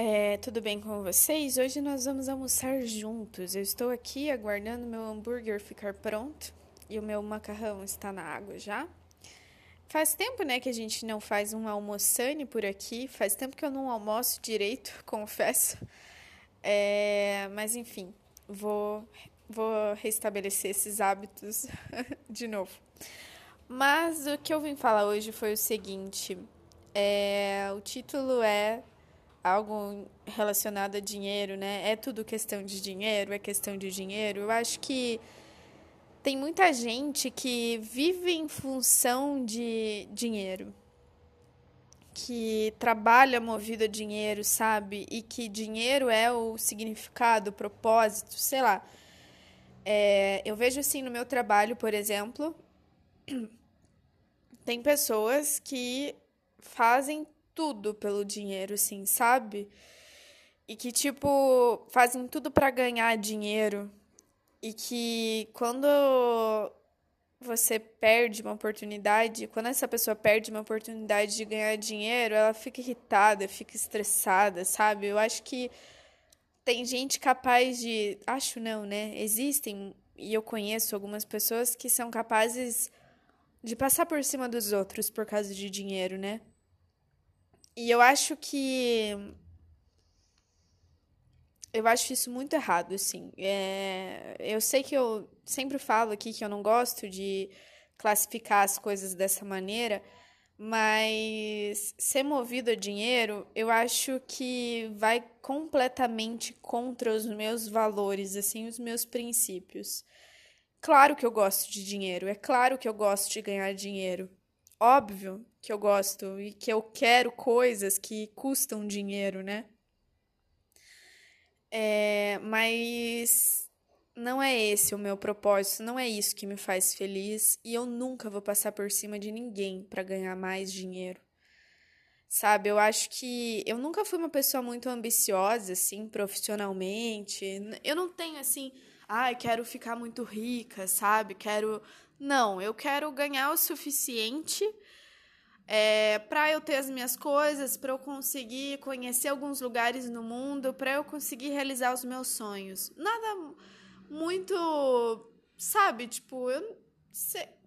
é, tudo bem com vocês? Hoje nós vamos almoçar juntos. Eu estou aqui aguardando meu hambúrguer ficar pronto e o meu macarrão está na água já. Faz tempo, né, que a gente não faz um almoçane por aqui. Faz tempo que eu não almoço direito, confesso. É, mas enfim, vou, vou restabelecer esses hábitos de novo. Mas o que eu vim falar hoje foi o seguinte: é, o título é algo relacionado a dinheiro, né? É tudo questão de dinheiro, é questão de dinheiro. Eu acho que tem muita gente que vive em função de dinheiro, que trabalha movido a dinheiro, sabe? E que dinheiro é o significado, o propósito, sei lá. É, eu vejo assim no meu trabalho, por exemplo, tem pessoas que fazem tudo pelo dinheiro, assim, sabe? E que, tipo, fazem tudo para ganhar dinheiro. E que quando você perde uma oportunidade, quando essa pessoa perde uma oportunidade de ganhar dinheiro, ela fica irritada, fica estressada, sabe? Eu acho que tem gente capaz de. Acho não, né? Existem, e eu conheço algumas pessoas que são capazes de passar por cima dos outros por causa de dinheiro, né? E eu acho que eu acho isso muito errado, assim. É, eu sei que eu sempre falo aqui que eu não gosto de classificar as coisas dessa maneira, mas ser movido a dinheiro, eu acho que vai completamente contra os meus valores, assim, os meus princípios. Claro que eu gosto de dinheiro, é claro que eu gosto de ganhar dinheiro. Óbvio que eu gosto e que eu quero coisas que custam dinheiro, né? É, mas não é esse o meu propósito, não é isso que me faz feliz e eu nunca vou passar por cima de ninguém para ganhar mais dinheiro. Sabe, eu acho que eu nunca fui uma pessoa muito ambiciosa assim, profissionalmente. Eu não tenho assim, ai, ah, quero ficar muito rica, sabe? Quero não, eu quero ganhar o suficiente é, para eu ter as minhas coisas, para eu conseguir conhecer alguns lugares no mundo, para eu conseguir realizar os meus sonhos. Nada muito, sabe, tipo, eu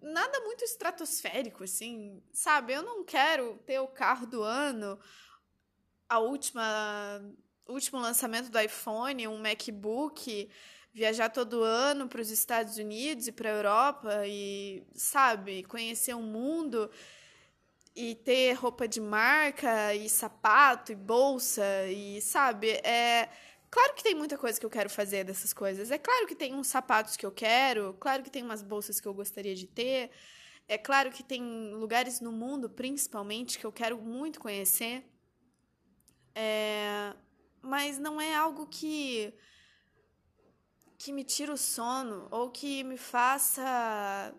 nada muito estratosférico assim, sabe? Eu não quero ter o carro do ano, a última último lançamento do iPhone, um MacBook, viajar todo ano para os Estados Unidos e para a Europa e, sabe, conhecer o mundo e ter roupa de marca e sapato e bolsa e sabe é claro que tem muita coisa que eu quero fazer dessas coisas. É claro que tem uns sapatos que eu quero claro que tem umas bolsas que eu gostaria de ter. É claro que tem lugares no mundo principalmente que eu quero muito conhecer. É, mas não é algo que que me tira o sono ou que me faça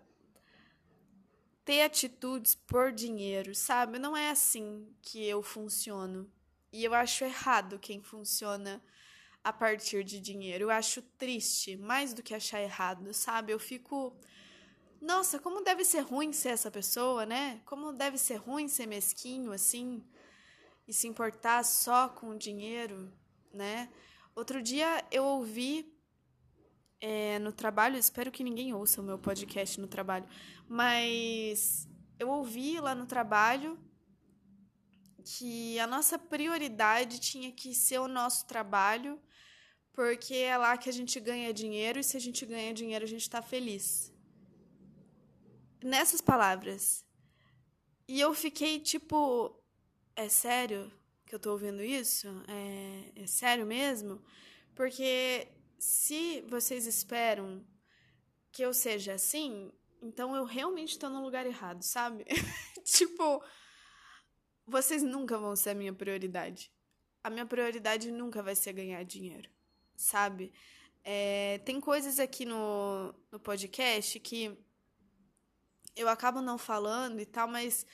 ter atitudes por dinheiro, sabe? Não é assim que eu funciono. E eu acho errado quem funciona a partir de dinheiro. Eu acho triste, mais do que achar errado, sabe? Eu fico. Nossa, como deve ser ruim ser essa pessoa, né? Como deve ser ruim ser mesquinho assim e se importar só com o dinheiro, né? Outro dia eu ouvi é, no trabalho, espero que ninguém ouça o meu podcast no trabalho, mas eu ouvi lá no trabalho que a nossa prioridade tinha que ser o nosso trabalho, porque é lá que a gente ganha dinheiro e se a gente ganha dinheiro a gente está feliz. Nessas palavras. E eu fiquei tipo, é sério que eu tô ouvindo isso? É, é sério mesmo? Porque se vocês esperam que eu seja assim, então eu realmente estou no lugar errado, sabe? tipo, vocês nunca vão ser a minha prioridade. A minha prioridade nunca vai ser ganhar dinheiro, sabe? É, tem coisas aqui no, no podcast que eu acabo não falando e tal, mas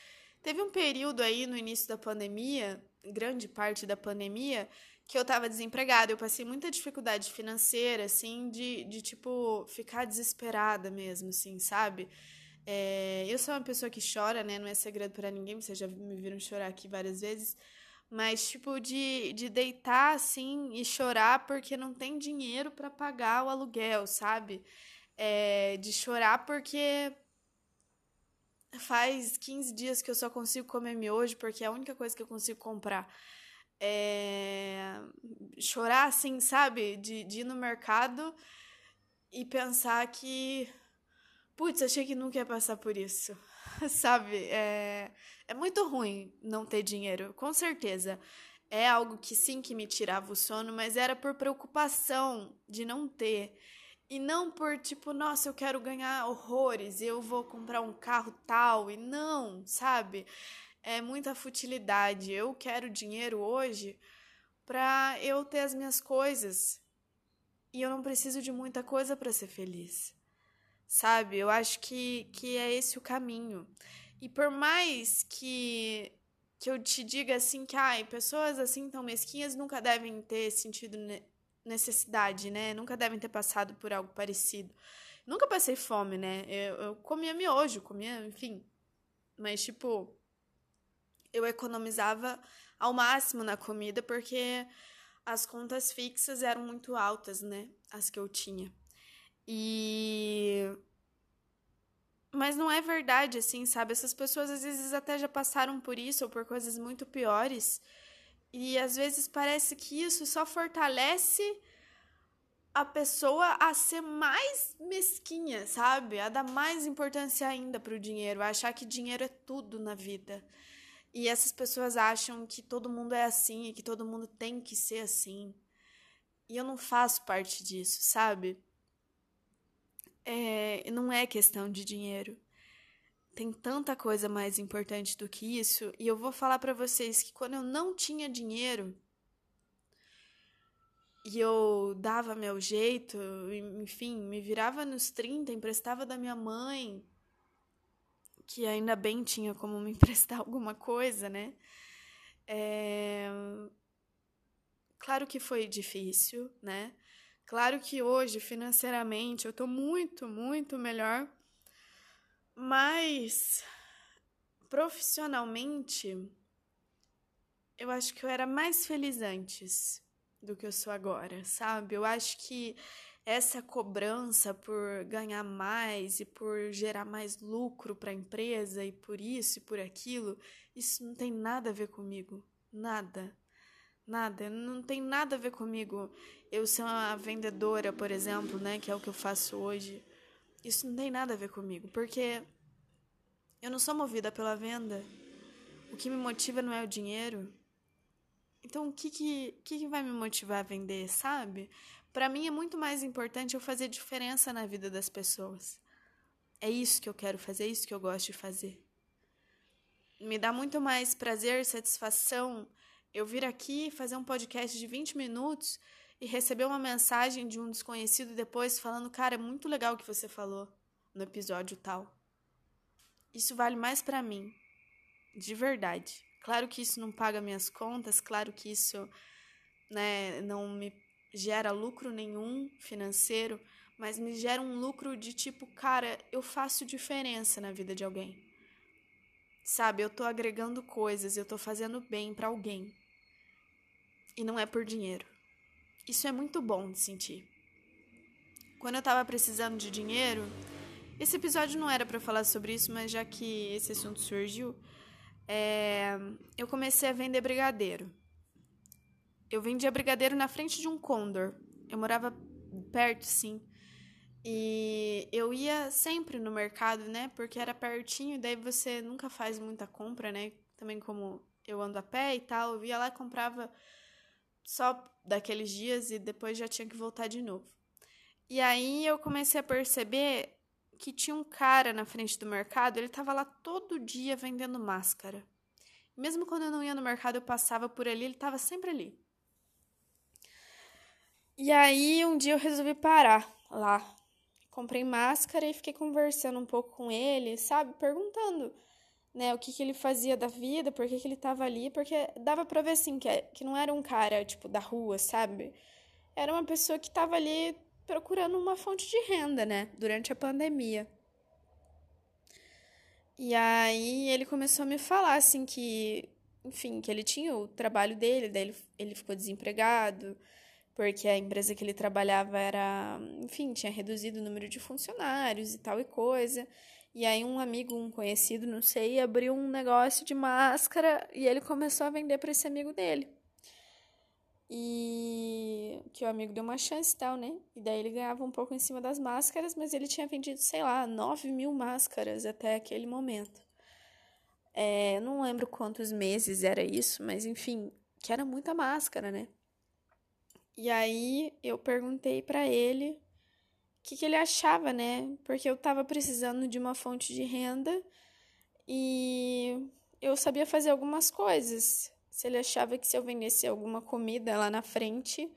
teve um período aí no início da pandemia, grande parte da pandemia, que eu tava desempregada. Eu passei muita dificuldade financeira, assim, de, de tipo, ficar desesperada mesmo, assim, sabe? É, eu sou uma pessoa que chora, né? Não é segredo para ninguém, vocês já me viram chorar aqui várias vezes. Mas, tipo, de, de deitar assim e chorar porque não tem dinheiro para pagar o aluguel, sabe? É, de chorar porque faz 15 dias que eu só consigo comer miojo porque é a única coisa que eu consigo comprar é, chorar assim, sabe? De, de ir no mercado e pensar que, putz, achei que nunca ia passar por isso, sabe? É, é muito ruim não ter dinheiro, com certeza. É algo que sim que me tirava o sono, mas era por preocupação de não ter. E não por tipo, nossa, eu quero ganhar horrores, eu vou comprar um carro tal, e não, sabe? É muita futilidade. Eu quero dinheiro hoje para eu ter as minhas coisas. E eu não preciso de muita coisa para ser feliz. Sabe? Eu acho que, que é esse o caminho. E por mais que que eu te diga assim que ai, pessoas assim tão mesquinhas nunca devem ter sentido necessidade, né? Nunca devem ter passado por algo parecido. Nunca passei fome, né? Eu, eu comia miojo, comia, enfim. Mas, tipo, eu economizava ao máximo na comida porque as contas fixas eram muito altas, né? As que eu tinha. E. Mas não é verdade, assim, sabe? Essas pessoas às vezes até já passaram por isso ou por coisas muito piores. E às vezes parece que isso só fortalece a pessoa a ser mais mesquinha, sabe? A dar mais importância ainda pro dinheiro, a achar que dinheiro é tudo na vida. E essas pessoas acham que todo mundo é assim e que todo mundo tem que ser assim. E eu não faço parte disso, sabe? É, não é questão de dinheiro. Tem tanta coisa mais importante do que isso. E eu vou falar para vocês que quando eu não tinha dinheiro e eu dava meu jeito, enfim, me virava nos 30, emprestava da minha mãe, que ainda bem tinha como me emprestar alguma coisa, né? É... Claro que foi difícil, né? Claro que hoje, financeiramente, eu tô muito, muito melhor, mas profissionalmente, eu acho que eu era mais feliz antes do que eu sou agora, sabe? Eu acho que essa cobrança por ganhar mais e por gerar mais lucro para a empresa e por isso e por aquilo, isso não tem nada a ver comigo. Nada. Nada. Não tem nada a ver comigo eu ser uma vendedora, por exemplo, né, que é o que eu faço hoje. Isso não tem nada a ver comigo, porque eu não sou movida pela venda. O que me motiva não é o dinheiro. Então, o que, que, que vai me motivar a vender, sabe? Para mim é muito mais importante eu fazer diferença na vida das pessoas. É isso que eu quero fazer, é isso que eu gosto de fazer. Me dá muito mais prazer, satisfação eu vir aqui fazer um podcast de 20 minutos e receber uma mensagem de um desconhecido depois falando: "Cara, é muito legal o que você falou no episódio tal". Isso vale mais para mim, de verdade. Claro que isso não paga minhas contas, claro que isso né, não me gera lucro nenhum financeiro, mas me gera um lucro de tipo, cara, eu faço diferença na vida de alguém. Sabe, eu tô agregando coisas, eu tô fazendo bem para alguém. E não é por dinheiro. Isso é muito bom de sentir. Quando eu tava precisando de dinheiro, esse episódio não era para falar sobre isso, mas já que esse assunto surgiu, é, eu comecei a vender brigadeiro. Eu vendia brigadeiro na frente de um Condor. Eu morava perto, sim. E eu ia sempre no mercado, né? Porque era pertinho, daí você nunca faz muita compra, né? Também como eu ando a pé e tal, eu ia lá e comprava só daqueles dias e depois já tinha que voltar de novo. E aí eu comecei a perceber que tinha um cara na frente do mercado, ele tava lá todo dia vendendo máscara. Mesmo quando eu não ia no mercado, eu passava por ali, ele tava sempre ali. E aí um dia eu resolvi parar lá. Comprei máscara e fiquei conversando um pouco com ele, sabe? Perguntando, né, o que, que ele fazia da vida, por que, que ele tava ali, porque dava pra ver assim, que, é, que não era um cara, tipo, da rua, sabe? Era uma pessoa que tava ali procurando uma fonte de renda, né, durante a pandemia. E aí ele começou a me falar assim que, enfim, que ele tinha o trabalho dele, daí ele, ele ficou desempregado, porque a empresa que ele trabalhava era, enfim, tinha reduzido o número de funcionários e tal e coisa. E aí um amigo, um conhecido, não sei, abriu um negócio de máscara e ele começou a vender para esse amigo dele. E que o amigo deu uma chance e tal, né? E daí ele ganhava um pouco em cima das máscaras, mas ele tinha vendido, sei lá, 9 mil máscaras até aquele momento. É, não lembro quantos meses era isso, mas enfim, que era muita máscara, né? E aí eu perguntei para ele o que, que ele achava, né? Porque eu tava precisando de uma fonte de renda e eu sabia fazer algumas coisas. Se ele achava que se eu vendesse alguma comida lá na frente,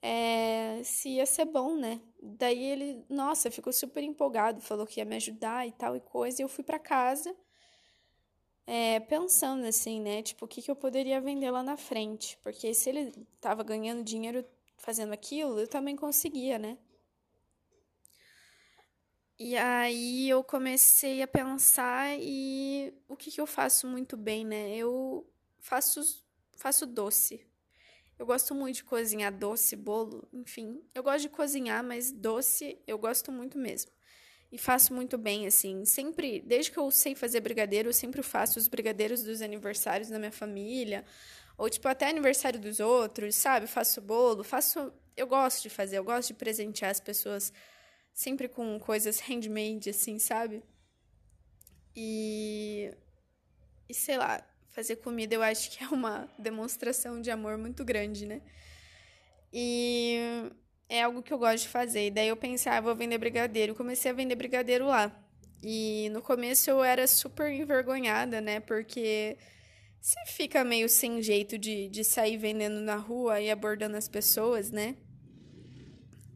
é, se ia ser bom, né? Daí ele, nossa, ficou super empolgado, falou que ia me ajudar e tal e coisa. E eu fui para casa é, pensando assim, né? Tipo, o que, que eu poderia vender lá na frente? Porque se ele tava ganhando dinheiro fazendo aquilo, eu também conseguia, né? E aí eu comecei a pensar e o que, que eu faço muito bem, né? Eu faço, faço doce. Eu gosto muito de cozinhar doce, bolo, enfim. Eu gosto de cozinhar, mas doce eu gosto muito mesmo e faço muito bem, assim. Sempre, desde que eu sei fazer brigadeiro, eu sempre faço os brigadeiros dos aniversários da minha família, ou tipo até aniversário dos outros, sabe? Faço bolo, faço. Eu gosto de fazer, eu gosto de presentear as pessoas sempre com coisas handmade, assim, sabe? E. E sei lá, fazer comida eu acho que é uma demonstração de amor muito grande, né? E é algo que eu gosto de fazer. E daí eu pensei, ah, vou vender brigadeiro. Comecei a vender brigadeiro lá. E no começo eu era super envergonhada, né? Porque você fica meio sem jeito de, de sair vendendo na rua e abordando as pessoas, né?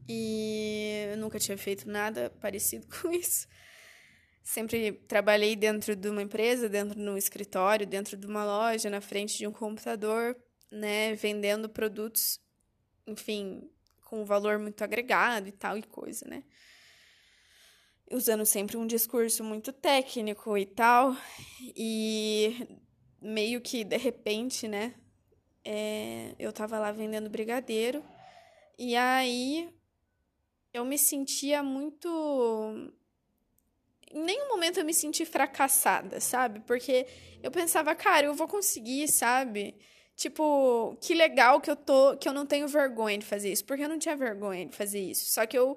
E eu nunca tinha feito nada parecido com isso. Sempre trabalhei dentro de uma empresa, dentro de um escritório, dentro de uma loja, na frente de um computador, né? Vendendo produtos, enfim, com um valor muito agregado e tal e coisa, né? Usando sempre um discurso muito técnico e tal, e meio que de repente, né? É, eu tava lá vendendo brigadeiro, e aí eu me sentia muito. Em nenhum momento eu me senti fracassada, sabe? Porque eu pensava, cara, eu vou conseguir, sabe? Tipo, que legal que eu tô, que eu não tenho vergonha de fazer isso, porque eu não tinha vergonha de fazer isso. Só que eu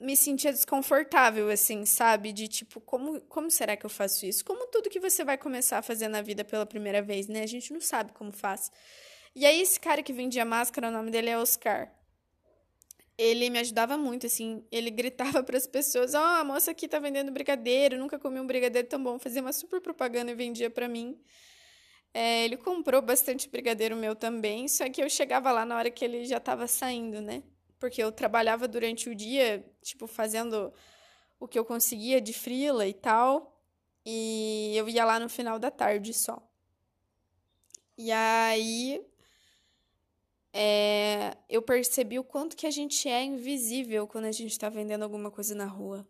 me sentia desconfortável, assim, sabe? De tipo, como, como será que eu faço isso? Como tudo que você vai começar a fazer na vida pela primeira vez, né? A gente não sabe como faz. E aí, esse cara que vendia máscara, o nome dele é Oscar. Ele me ajudava muito, assim. Ele gritava para as pessoas: Ó, oh, a moça aqui tá vendendo brigadeiro, nunca comi um brigadeiro tão bom. Fazia uma super propaganda e vendia para mim. É, ele comprou bastante brigadeiro meu também, só que eu chegava lá na hora que ele já estava saindo, né? Porque eu trabalhava durante o dia, tipo, fazendo o que eu conseguia de frila e tal, e eu ia lá no final da tarde só. E aí é, eu percebi o quanto que a gente é invisível quando a gente está vendendo alguma coisa na rua.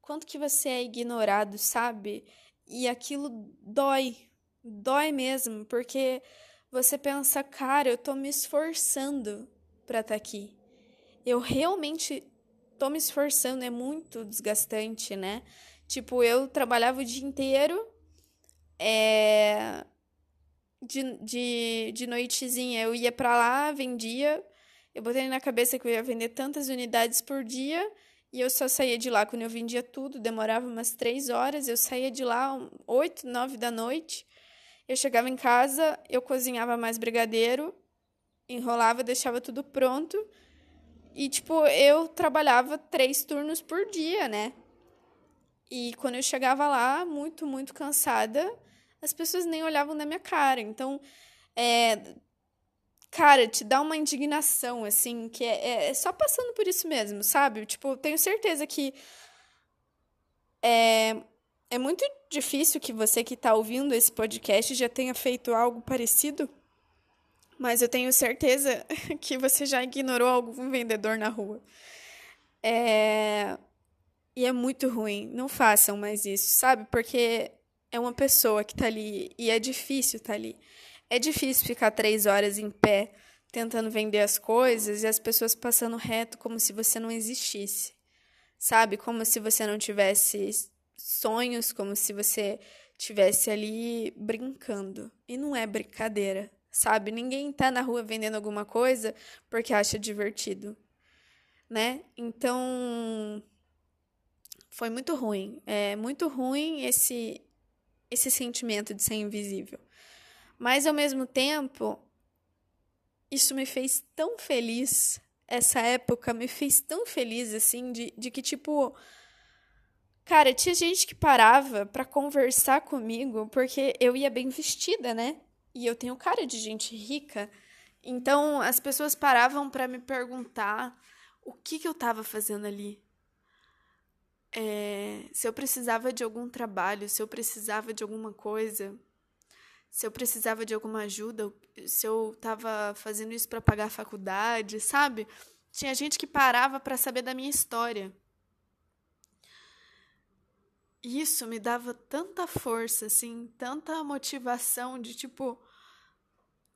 Quanto que você é ignorado, sabe? E aquilo dói, dói mesmo, porque você pensa, cara, eu tô me esforçando para estar tá aqui. Eu realmente tô me esforçando, é muito desgastante, né? Tipo, eu trabalhava o dia inteiro, é... de, de, de noitezinha eu ia para lá, vendia, eu botei na cabeça que eu ia vender tantas unidades por dia, e eu só saía de lá quando eu vendia tudo, demorava umas três horas, eu saía de lá oito, nove da noite, eu chegava em casa, eu cozinhava mais brigadeiro, enrolava, deixava tudo pronto. E, tipo, eu trabalhava três turnos por dia, né? E quando eu chegava lá, muito, muito cansada, as pessoas nem olhavam na minha cara. Então, é, cara, te dá uma indignação, assim, que é, é, é só passando por isso mesmo, sabe? Tipo, tenho certeza que é, é muito difícil que você que está ouvindo esse podcast já tenha feito algo parecido, mas eu tenho certeza que você já ignorou algum vendedor na rua. É... E é muito ruim. Não façam mais isso, sabe? Porque é uma pessoa que tá ali e é difícil tá ali. É difícil ficar três horas em pé tentando vender as coisas e as pessoas passando reto como se você não existisse. Sabe? Como se você não tivesse sonhos, como se você tivesse ali brincando. E não é brincadeira, sabe? Ninguém tá na rua vendendo alguma coisa porque acha divertido, né? Então foi muito ruim. É muito ruim esse esse sentimento de ser invisível. Mas ao mesmo tempo, isso me fez tão feliz. Essa época me fez tão feliz, assim, de, de que, tipo. Cara, tinha gente que parava para conversar comigo porque eu ia bem vestida, né? E eu tenho cara de gente rica. Então as pessoas paravam para me perguntar o que, que eu tava fazendo ali. É, se eu precisava de algum trabalho, se eu precisava de alguma coisa se eu precisava de alguma ajuda, se eu estava fazendo isso para pagar a faculdade, sabe? Tinha gente que parava para saber da minha história. Isso me dava tanta força, assim, tanta motivação de tipo,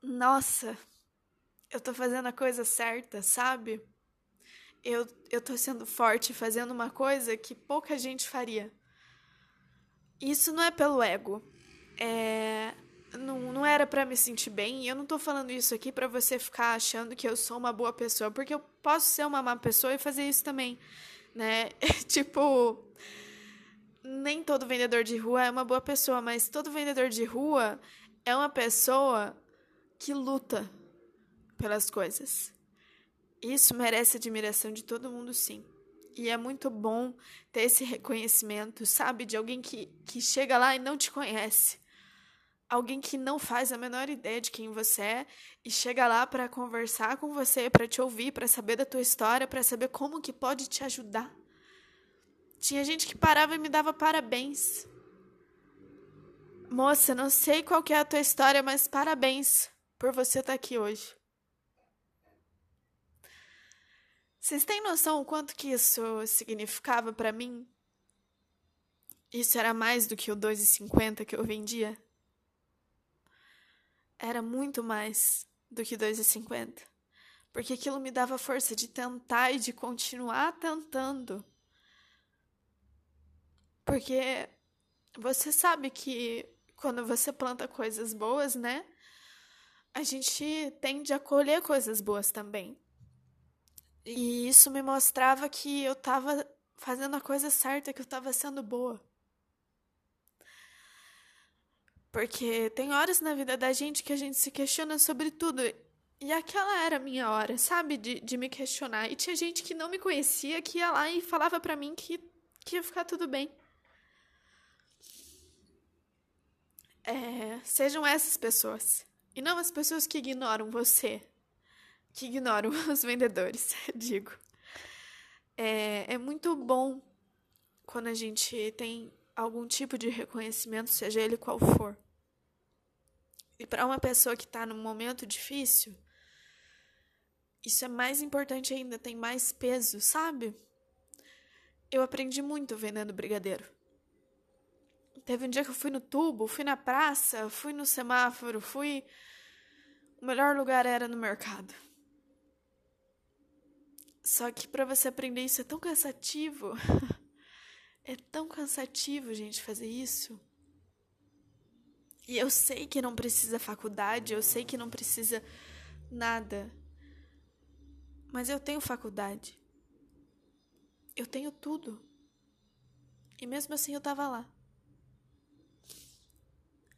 nossa, eu tô fazendo a coisa certa, sabe? Eu, eu tô sendo forte fazendo uma coisa que pouca gente faria. Isso não é pelo ego. É, não, não era para me sentir bem. E eu não tô falando isso aqui para você ficar achando que eu sou uma boa pessoa, porque eu posso ser uma má pessoa e fazer isso também, né? tipo, nem todo vendedor de rua é uma boa pessoa, mas todo vendedor de rua é uma pessoa que luta pelas coisas. Isso merece admiração de todo mundo, sim. E é muito bom ter esse reconhecimento, sabe? De alguém que, que chega lá e não te conhece alguém que não faz a menor ideia de quem você é e chega lá para conversar com você, para te ouvir, para saber da tua história, para saber como que pode te ajudar. Tinha gente que parava e me dava parabéns. Moça, não sei qual é a tua história, mas parabéns por você estar tá aqui hoje. Vocês têm noção o quanto que isso significava para mim? Isso era mais do que o 2,50 que eu vendia? era muito mais do que 2,50. Porque aquilo me dava força de tentar e de continuar tentando. Porque você sabe que quando você planta coisas boas, né? A gente tende a colher coisas boas também. E isso me mostrava que eu estava fazendo a coisa certa, que eu estava sendo boa. Porque tem horas na vida da gente que a gente se questiona sobre tudo. E aquela era a minha hora, sabe? De, de me questionar. E tinha gente que não me conhecia, que ia lá e falava para mim que, que ia ficar tudo bem. É, sejam essas pessoas. E não as pessoas que ignoram você. Que ignoram os vendedores, digo. É, é muito bom quando a gente tem algum tipo de reconhecimento, seja ele qual for. E para uma pessoa que está num momento difícil, isso é mais importante ainda, tem mais peso, sabe? Eu aprendi muito vendendo brigadeiro. Teve um dia que eu fui no tubo, fui na praça, fui no semáforo, fui. O melhor lugar era no mercado. Só que para você aprender isso é tão cansativo. É tão cansativo, gente, fazer isso. E eu sei que não precisa faculdade, eu sei que não precisa nada. Mas eu tenho faculdade. Eu tenho tudo. E mesmo assim eu tava lá.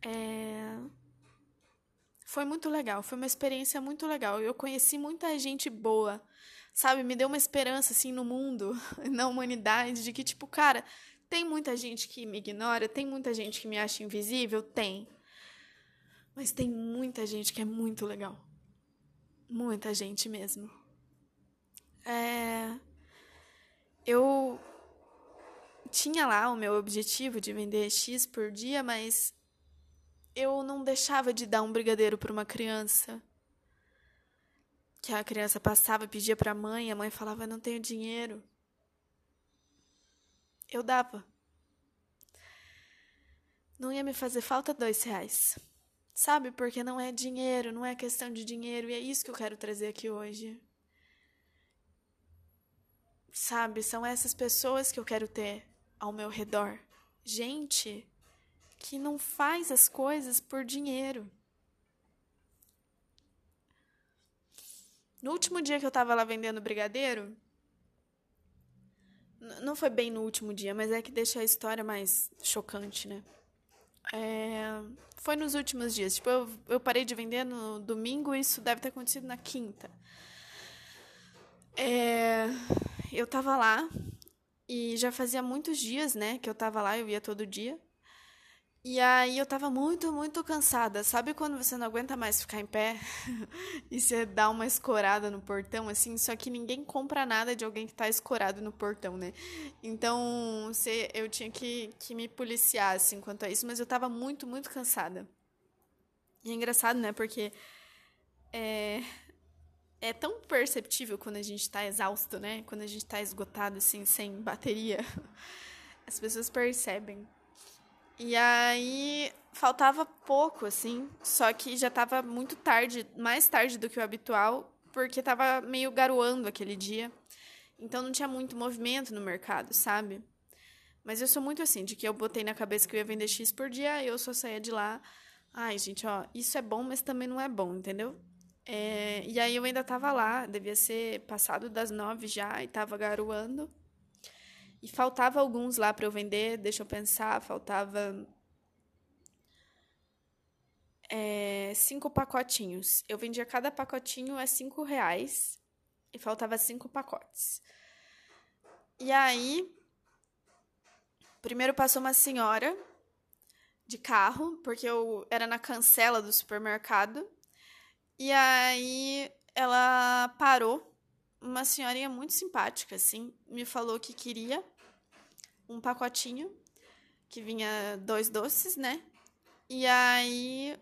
É... Foi muito legal, foi uma experiência muito legal. Eu conheci muita gente boa sabe? Me deu uma esperança, assim, no mundo, na humanidade, de que, tipo, cara, tem muita gente que me ignora, tem muita gente que me acha invisível? Tem. Mas tem muita gente que é muito legal. Muita gente mesmo. É... Eu tinha lá o meu objetivo de vender X por dia, mas eu não deixava de dar um brigadeiro para uma criança. Que a criança passava, pedia para a mãe, a mãe falava: "Não tenho dinheiro". Eu dava. Não ia me fazer falta dois reais. Sabe? Porque não é dinheiro, não é questão de dinheiro, e é isso que eu quero trazer aqui hoje. Sabe? São essas pessoas que eu quero ter ao meu redor. Gente que não faz as coisas por dinheiro. No último dia que eu tava lá vendendo brigadeiro, não foi bem no último dia, mas é que deixa a história mais chocante, né? É, foi nos últimos dias. Tipo, eu, eu parei de vender no domingo, isso deve ter acontecido na quinta. É, eu tava lá e já fazia muitos dias, né, que eu tava lá, eu ia todo dia. E aí eu tava muito, muito cansada. Sabe quando você não aguenta mais ficar em pé e você dá uma escorada no portão, assim? Só que ninguém compra nada de alguém que tá escorado no portão, né? Então você, eu tinha que, que me policiar, assim, quanto a isso. Mas eu tava muito, muito cansada. E é engraçado, né? Porque é, é tão perceptível quando a gente tá exausto, né? Quando a gente tá esgotado, assim, sem bateria. As pessoas percebem. E aí faltava pouco, assim, só que já tava muito tarde, mais tarde do que o habitual, porque tava meio garoando aquele dia. Então não tinha muito movimento no mercado, sabe? Mas eu sou muito assim, de que eu botei na cabeça que eu ia vender X por dia, eu só saía de lá. Ai, gente, ó, isso é bom, mas também não é bom, entendeu? É, e aí eu ainda tava lá, devia ser passado das nove já, e tava garoando. E faltava alguns lá para eu vender, deixa eu pensar, faltava é, cinco pacotinhos. Eu vendia cada pacotinho a cinco reais e faltava cinco pacotes. E aí, primeiro passou uma senhora de carro, porque eu era na cancela do supermercado. E aí ela parou, uma senhorinha muito simpática, assim, me falou que queria um pacotinho que vinha dois doces, né? E aí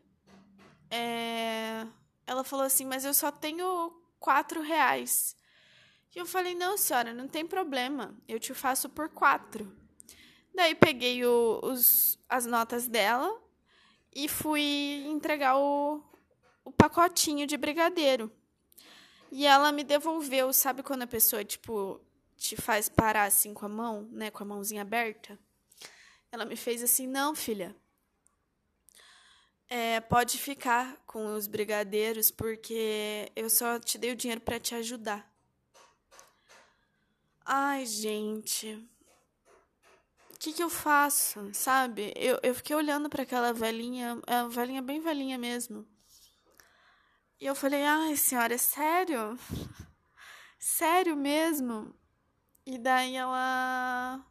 é, ela falou assim, mas eu só tenho quatro reais. E eu falei, não, senhora, não tem problema, eu te faço por quatro. Daí peguei o, os, as notas dela e fui entregar o, o pacotinho de brigadeiro. E ela me devolveu, sabe quando a pessoa, tipo, te faz parar assim com a mão, né, com a mãozinha aberta. Ela me fez assim: não, filha. É, pode ficar com os brigadeiros, porque eu só te dei o dinheiro para te ajudar. Ai, gente. O que, que eu faço, sabe? Eu, eu fiquei olhando para aquela velhinha, é uma velhinha bem velhinha mesmo. E eu falei: ai, senhora, é sério? Sério mesmo? E daí ela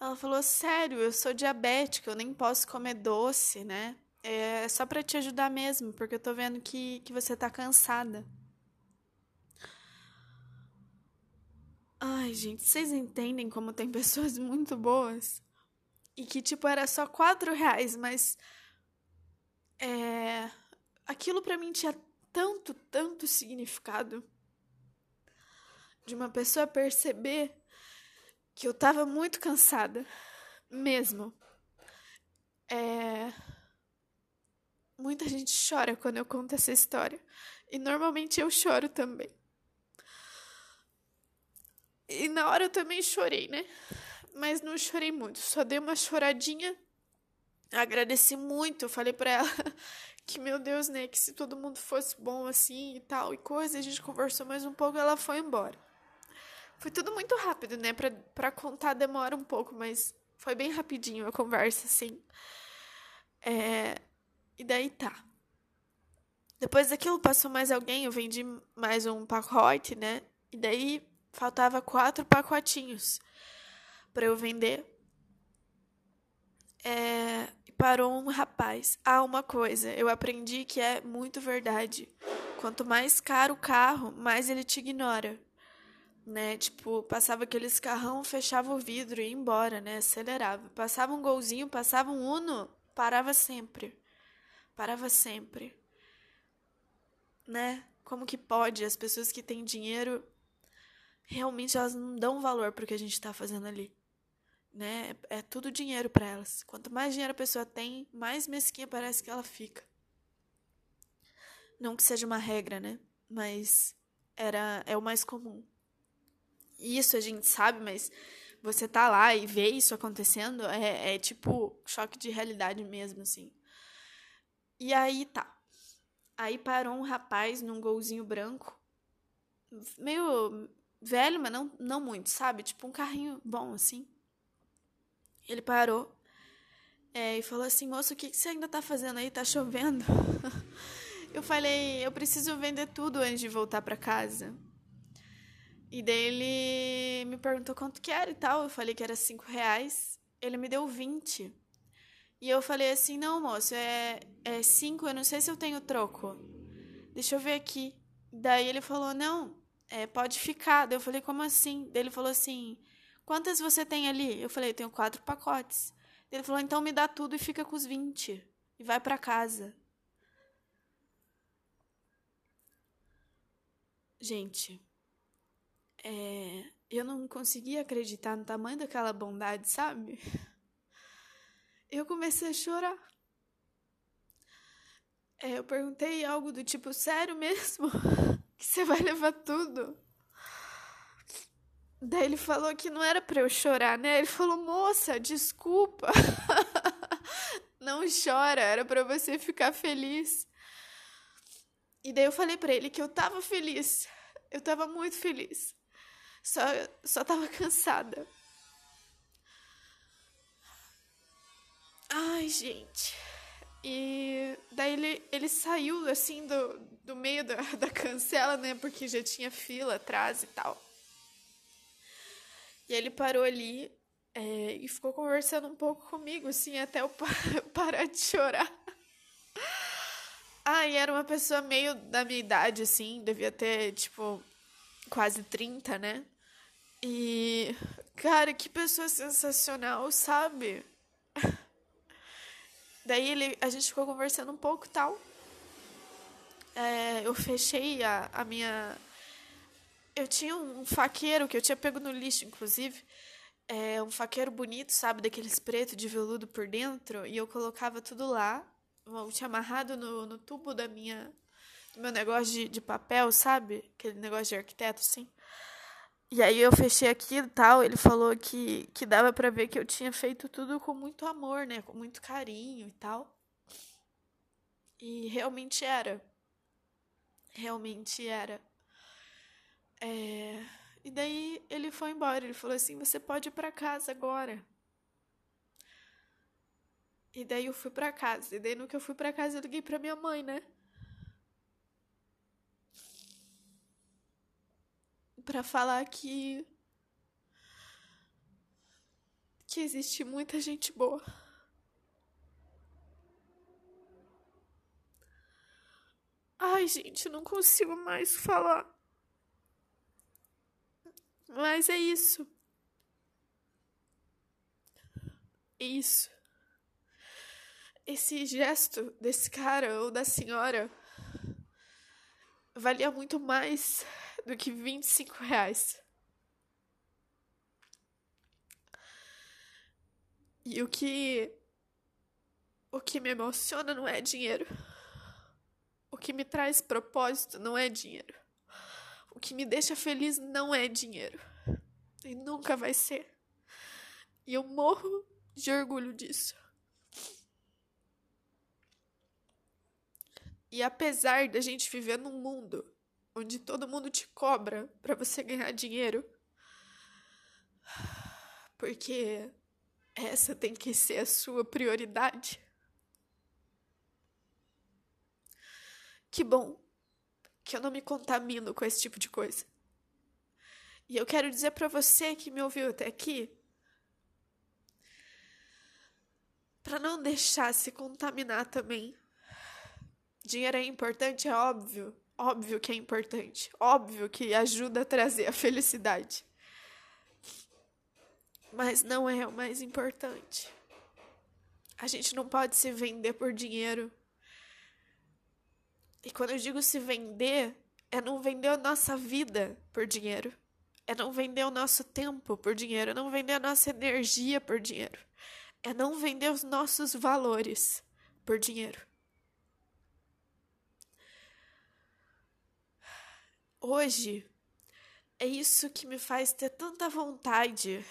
ela falou: "Sério, eu sou diabética, eu nem posso comer doce, né? É só para te ajudar mesmo, porque eu tô vendo que que você tá cansada." Ai, gente, vocês entendem como tem pessoas muito boas? E que, tipo, era só quatro reais, mas. É. Aquilo para mim tinha tanto, tanto significado de uma pessoa perceber que eu tava muito cansada, mesmo. É... Muita gente chora quando eu conto essa história. E normalmente eu choro também. E na hora eu também chorei, né? Mas não chorei muito, só dei uma choradinha. Agradeci muito, eu falei para ela que, meu Deus, né, que se todo mundo fosse bom assim e tal e coisa, a gente conversou mais um pouco, ela foi embora. Foi tudo muito rápido, né? Pra, pra contar demora um pouco, mas foi bem rapidinho a conversa, assim. É... E daí tá. Depois daquilo passou mais alguém, eu vendi mais um pacote, né? E daí faltava quatro pacotinhos para eu vender. É, parou um rapaz. Ah, uma coisa, eu aprendi que é muito verdade. Quanto mais caro o carro, mais ele te ignora. Né? Tipo, passava aqueles carrão, fechava o vidro e ia embora, né? Acelerava. Passava um golzinho, passava um Uno, parava sempre. Parava sempre. Né? Como que pode? As pessoas que têm dinheiro realmente elas não dão valor pro que a gente está fazendo ali. Né? É, é tudo dinheiro para elas. Quanto mais dinheiro a pessoa tem, mais mesquinha parece que ela fica. Não que seja uma regra, né? Mas era é o mais comum. Isso a gente sabe, mas você tá lá e vê isso acontecendo é, é tipo choque de realidade mesmo, assim. E aí tá. Aí parou um rapaz num golzinho branco, meio velho, mas não, não muito, sabe? Tipo um carrinho bom, assim. Ele parou é, e falou assim: Moço, o que, que você ainda tá fazendo aí? Tá chovendo? eu falei: Eu preciso vender tudo antes de voltar para casa. E daí ele me perguntou quanto que era e tal. Eu falei que era cinco reais. Ele me deu 20. E eu falei assim, não, moço, é, é cinco, eu não sei se eu tenho troco. Deixa eu ver aqui. Daí ele falou, não, é, pode ficar. Daí eu falei, como assim? Daí ele falou assim, quantas você tem ali? Eu falei, eu tenho quatro pacotes. Daí ele falou, então me dá tudo e fica com os 20. E vai para casa. Gente, é, eu não conseguia acreditar no tamanho daquela bondade, sabe? eu comecei a chorar. É, eu perguntei algo do tipo, sério mesmo? que você vai levar tudo? Daí ele falou que não era para eu chorar, né? Ele falou, moça, desculpa. não chora, era para você ficar feliz. E daí eu falei para ele que eu tava feliz. Eu tava muito feliz. Só, só tava cansada. Ai, gente. E daí ele, ele saiu assim do, do meio da, da cancela, né? Porque já tinha fila atrás e tal. E ele parou ali é, e ficou conversando um pouco comigo, assim, até eu parar de chorar. Ah, e era uma pessoa meio da minha idade, assim, devia ter, tipo, quase 30, né? E, cara, que pessoa sensacional, sabe? Daí ele, a gente ficou conversando um pouco e tal. É, eu fechei a, a minha. Eu tinha um faqueiro que eu tinha pego no lixo, inclusive. É, um faqueiro bonito, sabe? Daqueles preto de veludo por dentro. E eu colocava tudo lá. Eu tinha amarrado no, no tubo da minha. Do meu negócio de, de papel, sabe? Aquele negócio de arquiteto, assim. E aí eu fechei aquilo e tal, ele falou que, que dava para ver que eu tinha feito tudo com muito amor, né? Com muito carinho e tal. E realmente era. Realmente era. É... E daí ele foi embora, ele falou assim: "Você pode ir para casa agora". E daí eu fui para casa. E daí no que eu fui para casa eu liguei para minha mãe, né? Para falar que que existe muita gente boa. Ai, gente, não consigo mais falar. Mas é isso. Isso. Esse gesto desse cara ou da senhora valia muito mais do que 25 reais. E o que. O que me emociona não é dinheiro. O que me traz propósito não é dinheiro. O que me deixa feliz não é dinheiro. E nunca vai ser. E eu morro de orgulho disso. E apesar da gente viver num mundo onde todo mundo te cobra para você ganhar dinheiro. Porque essa tem que ser a sua prioridade. Que bom que eu não me contamino com esse tipo de coisa. E eu quero dizer para você que me ouviu até aqui, para não deixar se contaminar também. Dinheiro é importante, é óbvio. Óbvio que é importante, óbvio que ajuda a trazer a felicidade. Mas não é o mais importante. A gente não pode se vender por dinheiro. E quando eu digo se vender, é não vender a nossa vida por dinheiro. É não vender o nosso tempo por dinheiro. É não vender a nossa energia por dinheiro. É não vender os nossos valores por dinheiro. Hoje, é isso que me faz ter tanta vontade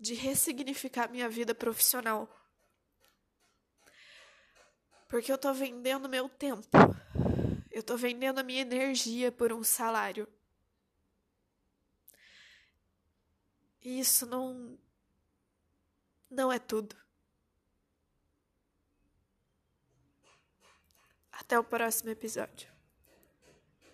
de ressignificar minha vida profissional. Porque eu tô vendendo meu tempo. Eu tô vendendo a minha energia por um salário. E isso não não é tudo. Até o próximo episódio.